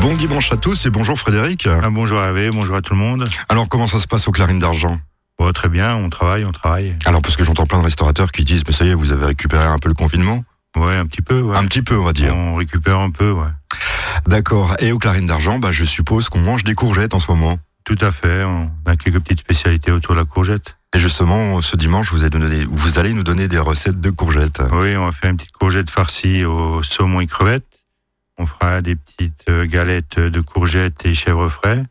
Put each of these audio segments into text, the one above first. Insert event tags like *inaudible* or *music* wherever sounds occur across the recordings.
Bon dimanche à tous et bonjour Frédéric. Ah, bonjour Hervé, bonjour à tout le monde. Alors comment ça se passe aux Clarines d'Argent? Oh, Très bien, on travaille, on travaille. Alors parce que j'entends plein de restaurateurs qui disent mais ça y est, vous avez récupéré un peu le confinement? Ouais, un petit peu. Ouais. Un petit peu, on va dire. On récupère un peu, ouais. D'accord. Et aux Clarines d'Argent, bah, je suppose qu'on mange des courgettes en ce moment. Tout à fait. On a quelques petites spécialités autour de la courgette. Et justement, ce dimanche, vous, allez nous donner des recettes de courgettes. Oui, on va faire une petite courgette farcie au saumon et crevettes. On fera des petites euh, galettes de courgettes et chèvres frais.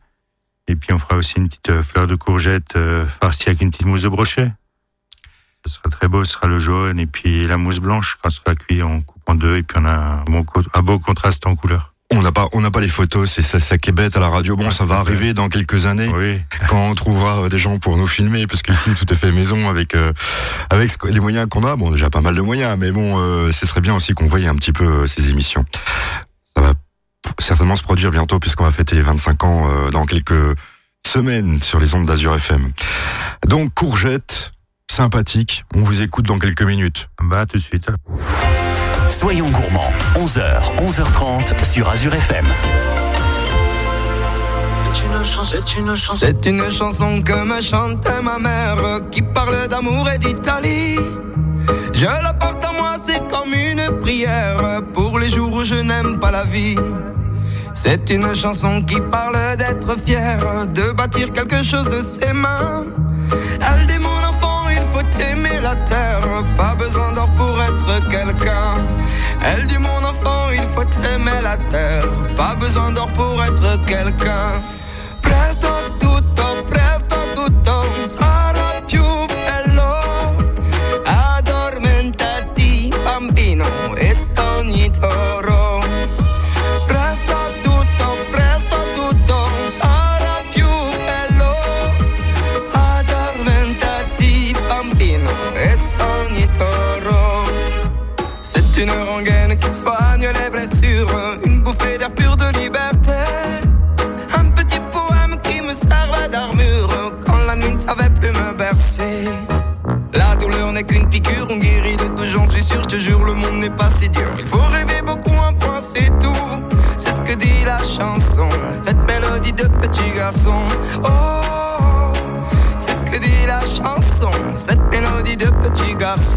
Et puis on fera aussi une petite euh, fleur de courgette euh, farcie avec une petite mousse de brochet. Ce sera très beau, ce sera le jaune et puis la mousse blanche quand ce sera cuit, on coupe en deux et puis on a un, bon, un beau contraste en couleur. On n'a pas, on n'a pas les photos, c'est ça, ça qui est bête à la radio. Bon, ça va *laughs* arriver dans quelques années, oui. quand on trouvera des gens pour nous filmer, parce qu'ici tout est fait maison avec euh, avec les moyens qu'on a. Bon, déjà pas mal de moyens, mais bon, euh, ce serait bien aussi qu'on voyait un petit peu euh, ces émissions. Certainement se produire bientôt, puisqu'on va fêter les 25 ans euh, dans quelques semaines sur les ondes d'Azur FM. Donc courgette, sympathique. On vous écoute dans quelques minutes. Bah tout de suite. Soyons gourmands, 11h, 11h30 sur Azure FM. C'est une chanson que me chantait ma mère qui parle d'amour et d'Italie. Je la porte à moi, c'est comme une prière pour les jours où je n'aime pas la vie. C'est une chanson qui parle d'être fier, de bâtir quelque chose de ses mains. Elle dit mon enfant, il faut aimer la terre, pas besoin d'or pour être quelqu'un. Elle dit mon enfant, il faut aimer la terre, pas besoin d'or pour être quelqu'un.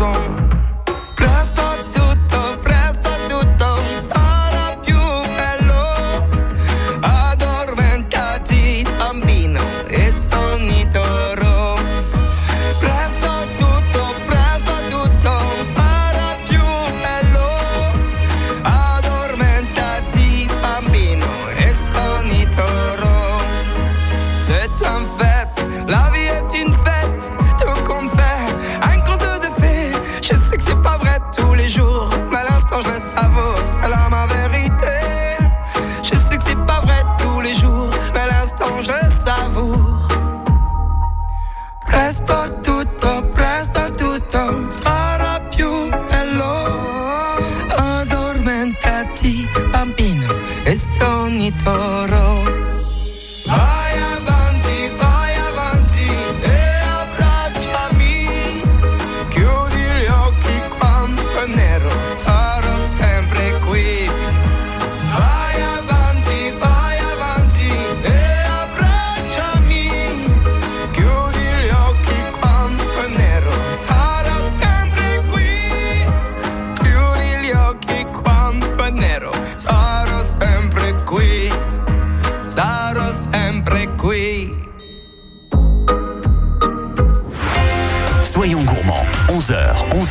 Petit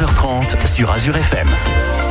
11h30 sur Azure FM.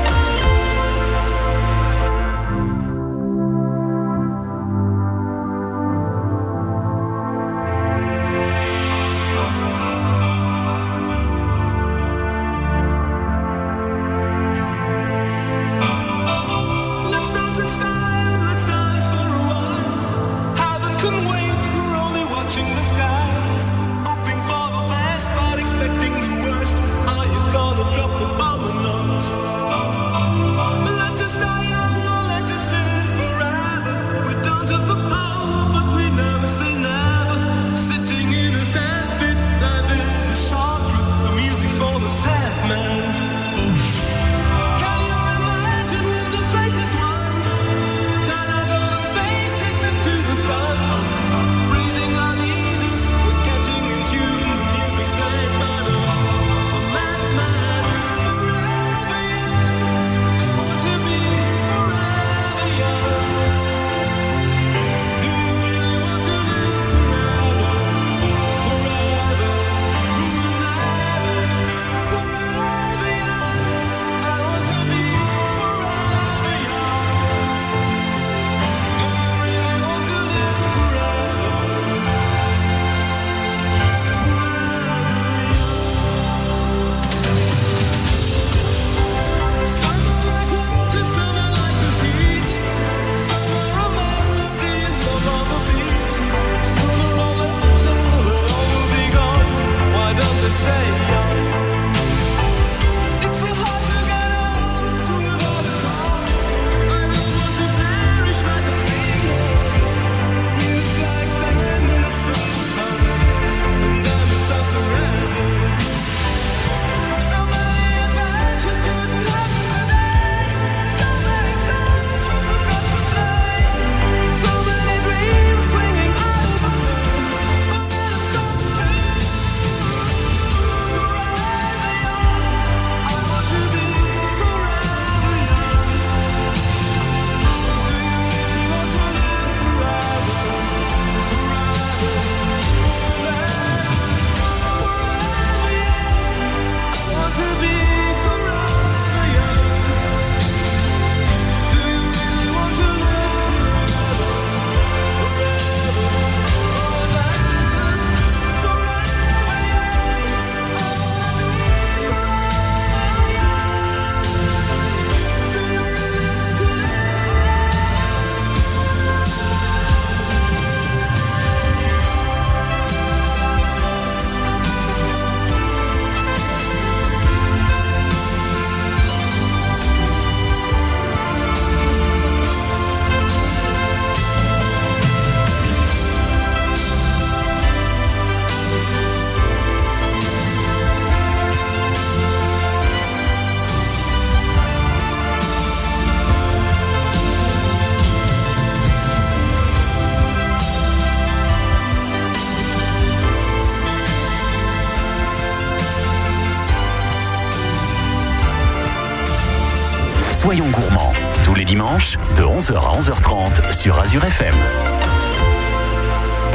Soyons gourmands, tous les dimanches, de 11h à 11h30 sur Azure FM.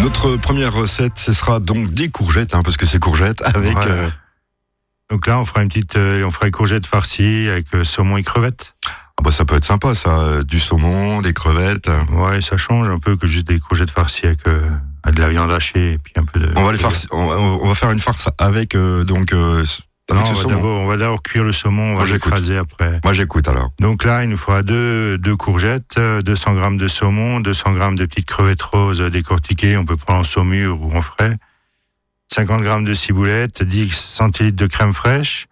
Notre première recette, ce sera donc des courgettes, hein, parce que c'est courgettes avec. Euh, Donc là, on fera une petite, euh, on fera les courgettes farcies avec euh, saumon et crevettes. ah bah ça peut être sympa, ça, du saumon, des crevettes. euh. Ouais, ça change un peu que juste des courgettes farcies avec, euh, avec de la viande hachée et puis un peu de. On va les farci- on, va- on va faire une farce avec euh, donc euh, Non, on va d'abord, on va d'abord cuire le saumon, on va l'écraser après. Moi j'écoute alors. Donc là, il nous faudra deux, deux courgettes, euh, 200 grammes de saumon, 200 grammes de petites crevettes roses décortiquées, on peut prendre en saumure ou en frais, 50 grammes de ciboulette, 10 centilitres de crème fraîche,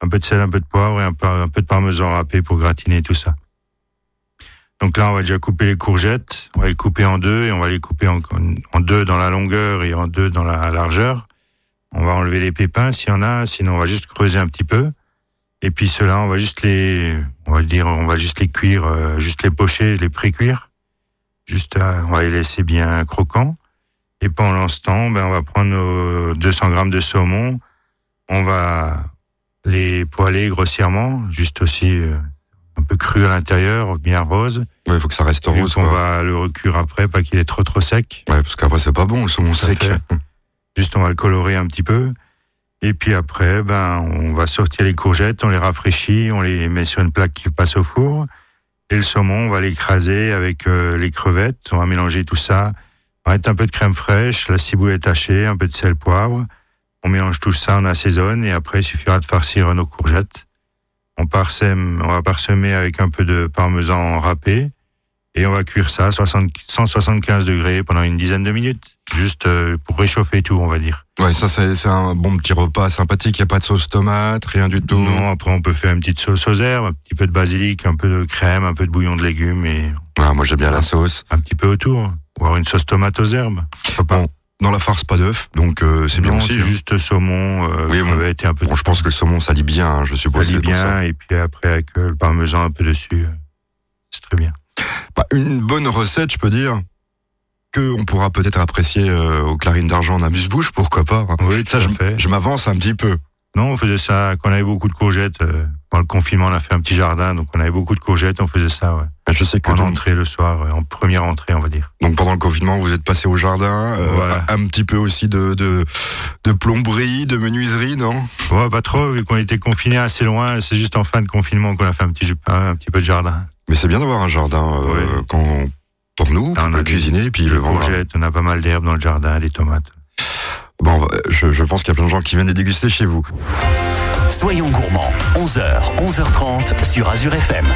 un peu de sel, un peu de poivre et un peu, un peu de parmesan râpé pour gratiner tout ça. Donc là, on va déjà couper les courgettes, on va les couper en deux et on va les couper en, en deux dans la longueur et en deux dans la largeur. On va enlever les pépins s'il y en a, sinon on va juste creuser un petit peu. Et puis ceux-là, on va juste les, on va dire, on va juste les cuire, euh, juste les pocher, les pré-cuire. Juste, euh, on va les laisser bien croquants. Et pendant ce temps, ben, on va prendre nos 200 grammes de saumon. On va les poêler grossièrement, juste aussi euh, un peu cru à l'intérieur, bien rose. Ouais, il faut que ça reste rose. quoi. va le recuire après, pas qu'il est trop trop sec. Ouais, parce qu'après c'est pas bon le saumon sec. fait. *laughs* Juste, on va le colorer un petit peu. Et puis après, ben, on va sortir les courgettes, on les rafraîchit, on les met sur une plaque qui passe au four. Et le saumon, on va l'écraser avec euh, les crevettes. On va mélanger tout ça. On va mettre un peu de crème fraîche, la ciboulette hachée, un peu de sel, poivre. On mélange tout ça, on assaisonne. Et après, il suffira de farcir nos courgettes. On parsème, on va parsemer avec un peu de parmesan râpé. Et on va cuire ça à 60 175 degrés pendant une dizaine de minutes. Juste euh, pour réchauffer tout, on va dire. Ouais, ça c'est un bon petit repas sympathique. Il y a pas de sauce tomate, rien du tout. Non, après on peut faire une petite sauce aux herbes, un petit peu de basilic, un peu de crème, un peu de bouillon de légumes et Ah, moi j'aime bien la sauce. un petit peu autour. Voire une sauce tomate aux herbes. Bon, dans la farce pas d'œuf, donc euh, c'est bien aussi. c'est hein. juste saumon, euh, Oui, bon. et un peu Bon, je pense que le saumon ça lie bien, hein, je suppose. lit ça. bien et puis après avec euh, le parmesan un peu dessus. euh, C'est très bien. Bah, une bonne recette, je peux dire, que on pourra peut-être apprécier euh, aux clarines d'argent en amuse-bouche, pourquoi pas. hein. Oui, Ça, je, je m'avance un petit peu. Non, on faisait ça quand on avait beaucoup de courgettes. euh, pendant le confinement, on a fait un petit jardin, donc on avait beaucoup de courgettes, on faisait ça, ouais. Je sais que En donc, entrée le soir, en première entrée, on va dire. donc pendant le confinement, vous êtes passé au jardin, euh, Voilà. un petit peu aussi de, de, de plomberie, de menuiserie, non? Ouais, pas trop, vu qu'on était confinés assez loin. C'est juste en fin de confinement qu'on a fait un petit, un petit peu de jardin. Mais c'est bien d'avoir un jardin euh, quand, pour nous, on le cuisiner, puis Des le vendre. on a pas mal d'herbes dans le jardin, des tomates. Bon, bah, je, je pense qu'il y a plein de gens qui viennent les déguster chez vous. Soyons gourmands, 11h, 11h30 sur Azure FM.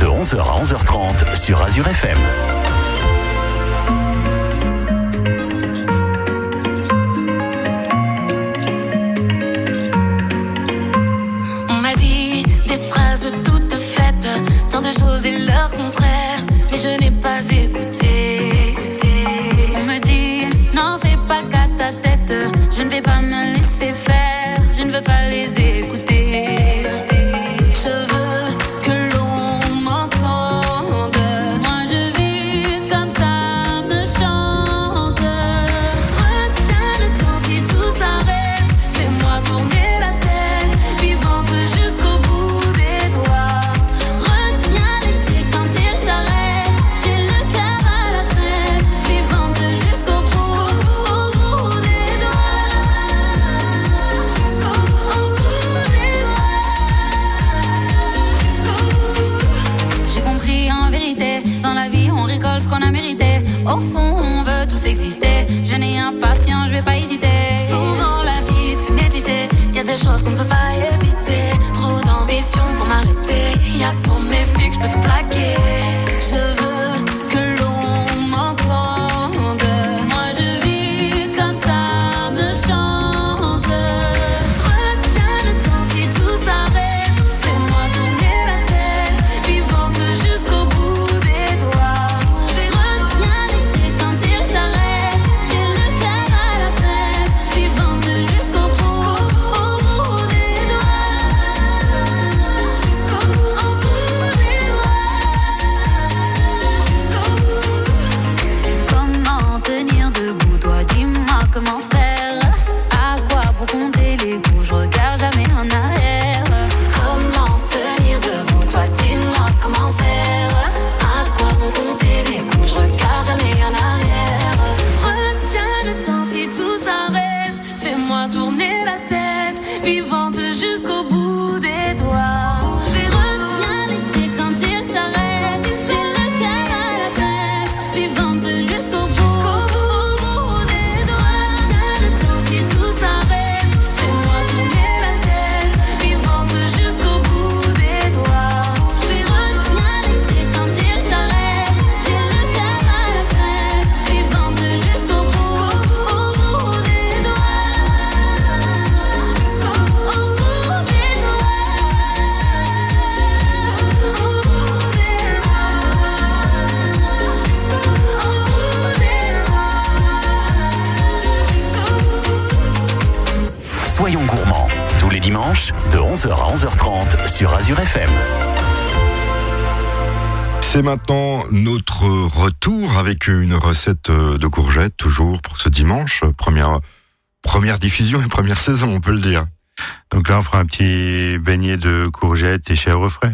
De 11h à 11h30 sur Azure FM. On m'a dit des phrases toutes faites, tant de choses et leur contraire, mais je n'ai pas écouté. De 11h à 11h30 sur Azure FM. C'est maintenant notre retour avec une recette euh, de courgettes, toujours pour ce dimanche. Première, première diffusion et première saison, on peut le dire. Donc là, on fera un petit beignet de courgettes et chèvre frais.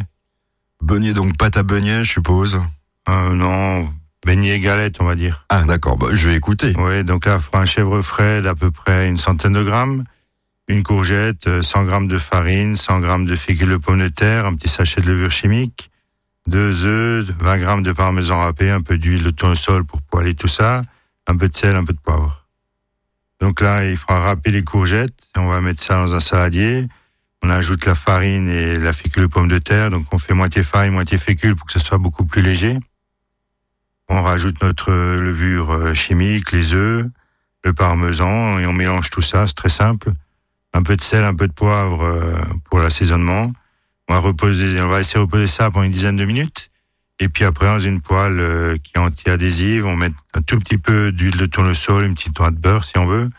Beignet, donc pâte à beignet, je suppose. Euh, non, beignet et galette, on va dire. Ah, d'accord, bah, je vais écouter. Oui, donc là, on fera un chèvre frais d'à peu près une centaine de grammes, une courgette, euh, 100 grammes de farine, 100 grammes de fécule de pomme de terre, un petit sachet de levure chimique, deux œufs, 20 grammes de parmesan râpé, un peu d'huile de tournesol pour poêler tout ça, un peu de sel, un peu de poivre. Donc là, il fera râper les courgettes, on va mettre ça dans un saladier, on ajoute la farine et la fécule de pomme de terre, donc on fait moitié farine, moitié fécule pour que ce soit beaucoup plus léger. On rajoute notre euh, levure euh, chimique, les œufs, le parmesan et on mélange tout ça, c'est très simple. Un peu de sel, un peu de poivre euh, pour l'assaisonnement. On va reposer, on va laisser reposer ça pendant une dizaine de minutes. Et puis après, dans une poêle euh, qui est anti-adhésive, on met un tout petit peu d'huile de tournesol, une petite noix de beurre si on veut.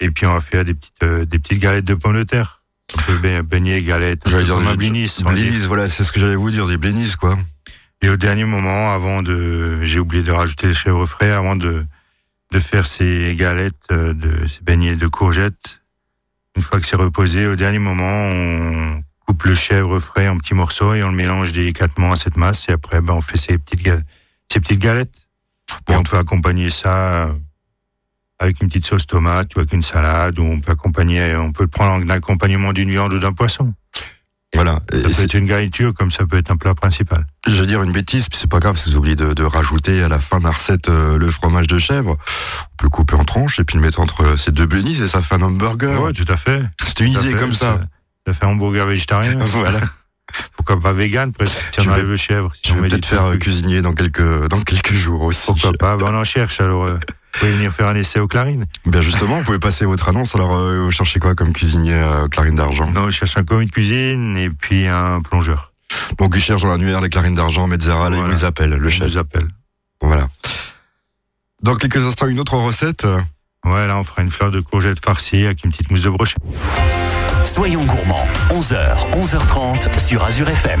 Et puis on va faire des petites, euh, des petites galettes de pommes de terre. On peut ba- baigner galettes, J'allais dire des- blinis. on. Blinis, voilà, c'est ce que j'allais vous dire, des blinis, quoi. Et au dernier moment, avant de, j'ai oublié de rajouter les chèvres frais, avant de, de faire ces galettes, de ces beignets de courgettes. Une fois que c'est reposé, au dernier moment, on coupe le chèvre frais en petits morceaux et on le mélange délicatement à cette masse. Et après, ben, on fait ces petites, ga- ces petites galettes. Et Bon. on peut accompagner ça euh, avec une petite sauce tomate ou avec une salade, ou on peut accompagner, on peut le prendre en accompagnement d'une viande ou d'un poisson. Voilà. Et Ça peut c'est- être une garniture comme ça peut être un plat principal. Je vais dire une bêtise, puis c'est pas grave, si vous oubliez de, de rajouter à la fin de la recette euh, le fromage de chèvre. On peut le couper en tranches et puis le mettre entre ces deux blinis et ça fait un hamburger. Ouais, tout à fait. C'est une idée fait, comme ça. Ça fait hamburger végétarien. *laughs* voilà. *laughs* Pourquoi pas vegan, presque, si on enlève le chèvre. Si Je vais peut-être faire euh, tofu. cuisinier dans quelques, dans quelques jours aussi. Pourquoi *laughs* pas Ben, On en cherche, alors euh, vous pouvez venir faire un essai aux clarines. Bien justement, vous pouvez passer votre annonce. Alors, euh, vous cherchez quoi comme cuisinier euh, clarine d'argent? Non, je cherche un commis de cuisine et puis un plongeur. Donc, ils cherchent dans l'annuaire les clarines d'argent, ils Voilà. vous appellent, le chef. vous appelle. Voilà. Dans quelques instants, une autre recette. Ouais, là, on fera une fleur de courgette farcie avec une petite mousse de brochet. Soyons gourmands, 11h, 11h30 sur Azure FM.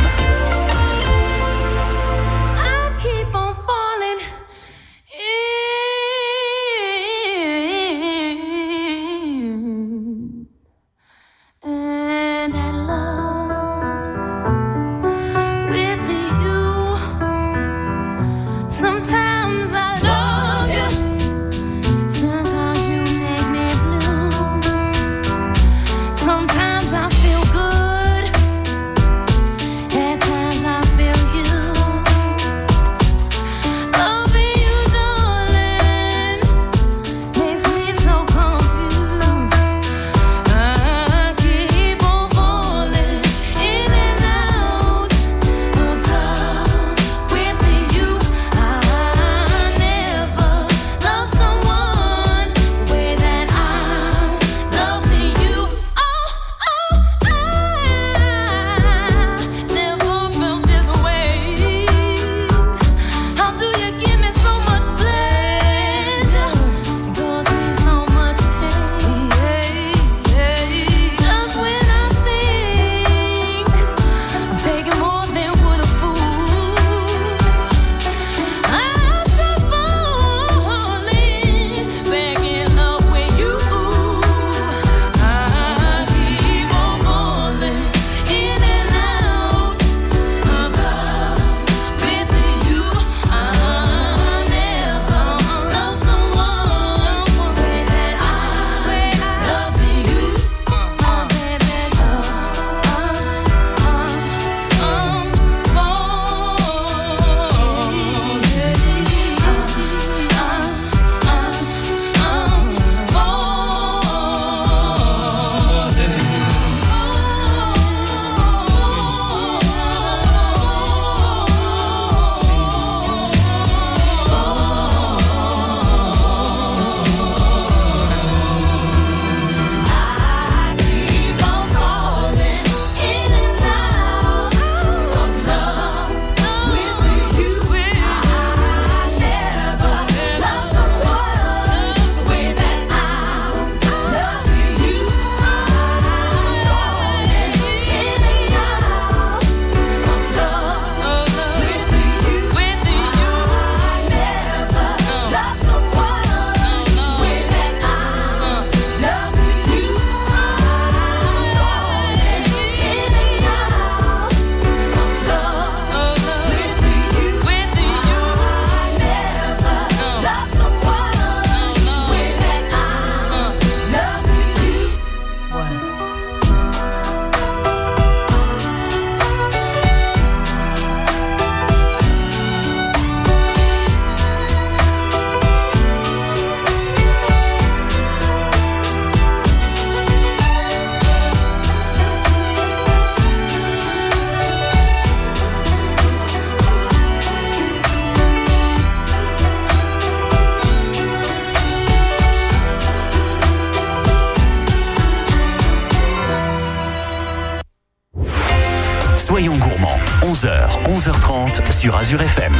Azure FM.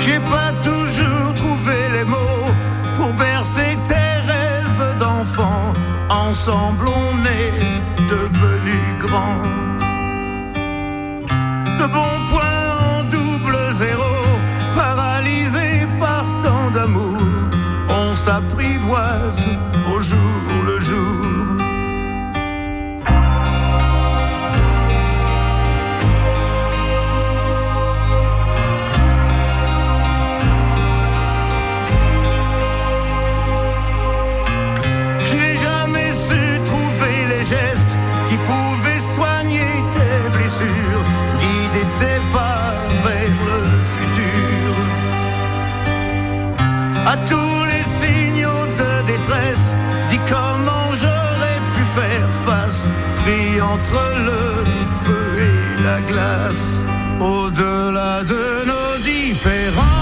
J'ai pas toujours trouvé les mots pour bercer tes rêves d'enfant. Ensemble on est devenus grands. Le bon point On s'apprivoise au jour le jour. Entre le feu et la glace. Au-delà de nos différences,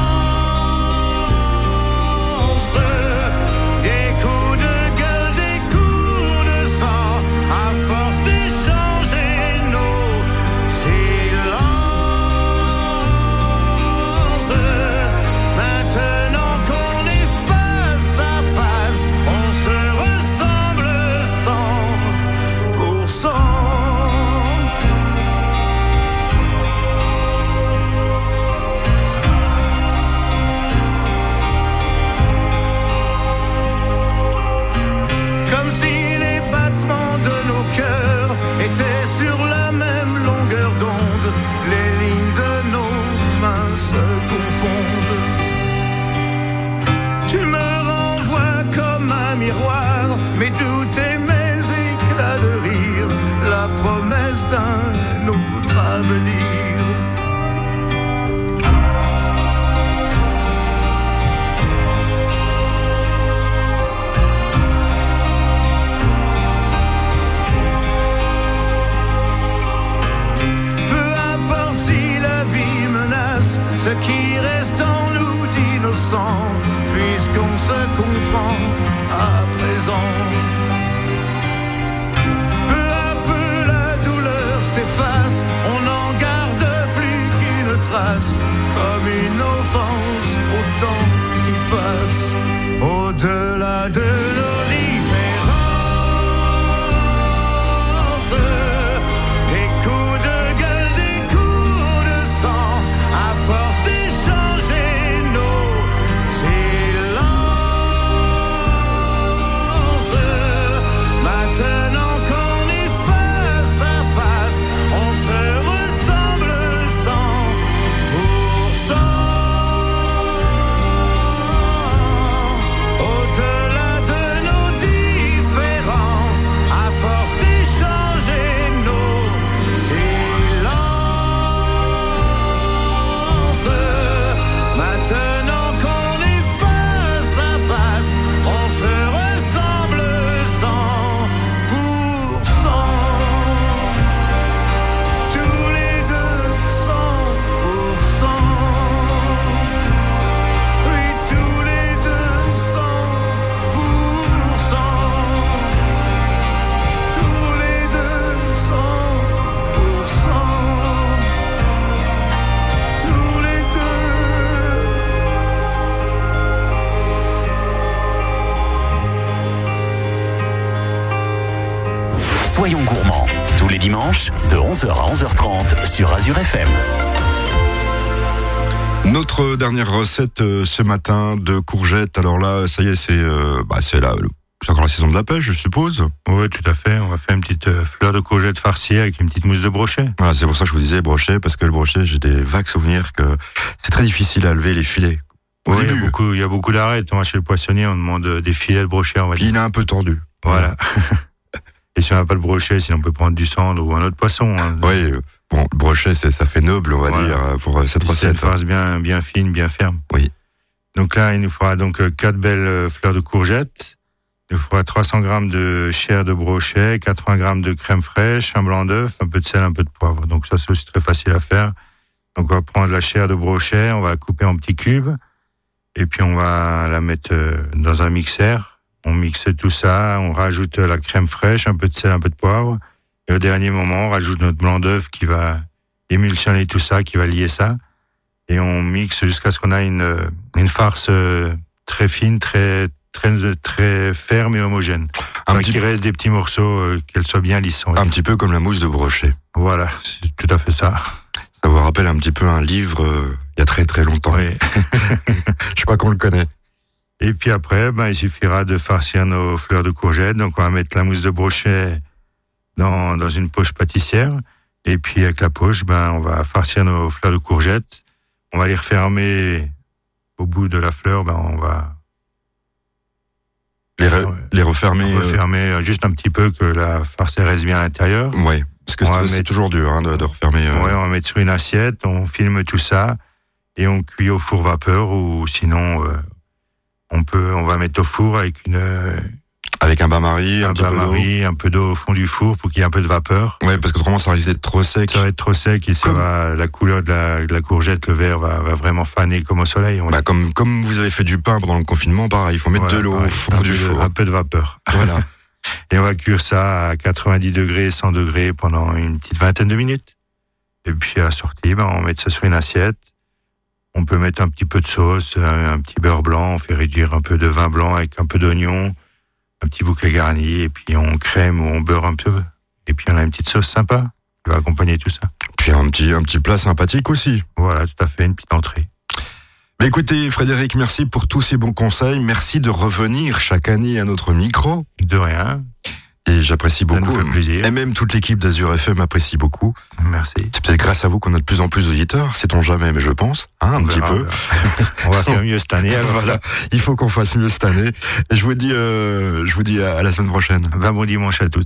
Notre dernière recette euh, ce matin de courgettes. Alors là, ça y est, c'est euh, bah, c'est là, c'est encore la saison de la pêche, je suppose. Oui, tout à fait. On va faire une petite euh, fleur de courgette farcie avec une petite mousse de brochet. Voilà, c'est pour ça que je vous disais brochet, parce que le brochet, j'ai des vagues souvenirs que c'est très difficile à lever les filets. Au Oui, il y a beaucoup, il y a beaucoup d'arrêts. Chez le poissonnier, on demande euh, des filets de brochet, on va puis dire. il est un peu tordu. Voilà. *laughs* Et si on n'a pas de brochet, sinon on peut prendre du cendre ou un autre poisson. Hein. Oui, bon, le brochet, c'est- ça fait noble, on va Voilà. dire, pour euh, cette C'est une recette. farce bien, bien fine, bien ferme. Oui. Donc là, il nous faudra donc euh, quatre belles euh, fleurs de courgettes. Il nous faudra 300 grammes de chair de brochet, 80 grammes de crème fraîche, un blanc d'œuf, un peu de sel, un peu de poivre. Donc ça, c'est aussi très facile à faire. Donc on va prendre la chair de brochet, on va la couper en petits cubes, et puis on va la mettre dans un mixeur. On mixe tout ça, on rajoute la crème fraîche, un peu de sel, un peu de poivre. Et au dernier moment, on rajoute notre blanc d'œuf qui va émulsionner tout ça, qui va lier ça. Et on mixe jusqu'à ce qu'on a une, euh, une farce euh, très fine, très, très, très ferme et homogène. Un Enfin, petit, qu'il reste des petits morceaux, euh, qu'elle soit bien lisse. un petit peu comme la mousse de brochet. Voilà, c'est tout à fait ça. Ça vous rappelle un petit peu un livre euh, il y a très très longtemps. Oui. *laughs* Je pas qu'on le connaît. Et puis après, ben, il suffira de farcir nos fleurs de courgettes. Donc, on va mettre la mousse de brochet dans, dans une poche pâtissière. Et puis, avec la poche, ben, on va farcir nos fleurs de courgettes. On va les refermer au bout de la fleur. Ben, on va Les, re- les refermer. euh, refermer euh, juste un petit peu que la farce reste bien à l'intérieur. ouais, parce que c'est c'est mettre- toujours dur hein, de, de refermer. euh, Ouais, on va mettre sur une assiette, on filme tout ça et on cuit au four vapeur ou sinon euh, on peut, on va mettre au four avec une, euh, Avec un bain-marie, un, un peu d'eau. bain-marie, un peu d'eau au fond du four pour qu'il y ait un peu de vapeur. Ouais, parce qu'autrement ça risque d'être trop sec. Ça va être trop sec et ça Comme- va, la couleur de la, de la courgette, le vert va, va vraiment faner comme au soleil. on Bah, comme, comme vous avez fait du pain pendant le confinement, pareil, il faut mettre Voilà, de l'eau au fond du de- four. Un peu de vapeur. *laughs* Voilà. Et on va cuire ça à 90 degrés, 100 degrés pendant une petite vingtaine de minutes. Et puis à la sortie, ben, on met ça sur une assiette. On peut mettre un petit peu de sauce, un, petit beurre blanc, on fait réduire un peu de vin blanc avec un peu d'oignon, un petit bouquet garni, et puis on crème ou on beurre un peu. Et puis on a une petite sauce sympa qui va accompagner tout ça. Puis un petit, un petit plat sympathique aussi. Voilà, tout à fait, une petite entrée. Mais écoutez, Frédéric, merci pour tous ces bons conseils. Merci de revenir chaque année à notre micro. De rien, Et j'apprécie ça nous beaucoup. fait plaisir. Et même toute l'équipe d'Azur FM apprécie beaucoup. Merci. C'est peut-être grâce à vous qu'on a de plus en plus d'auditeurs, sait-on jamais, mais je pense, hein, un On petit verra, peu. *laughs* on va faire mieux cette année. *laughs* alors. voilà, il faut qu'on fasse mieux cette année. Et je vous dis, euh, je vous dis à à la semaine prochaine. Ben, bon dimanche à tous.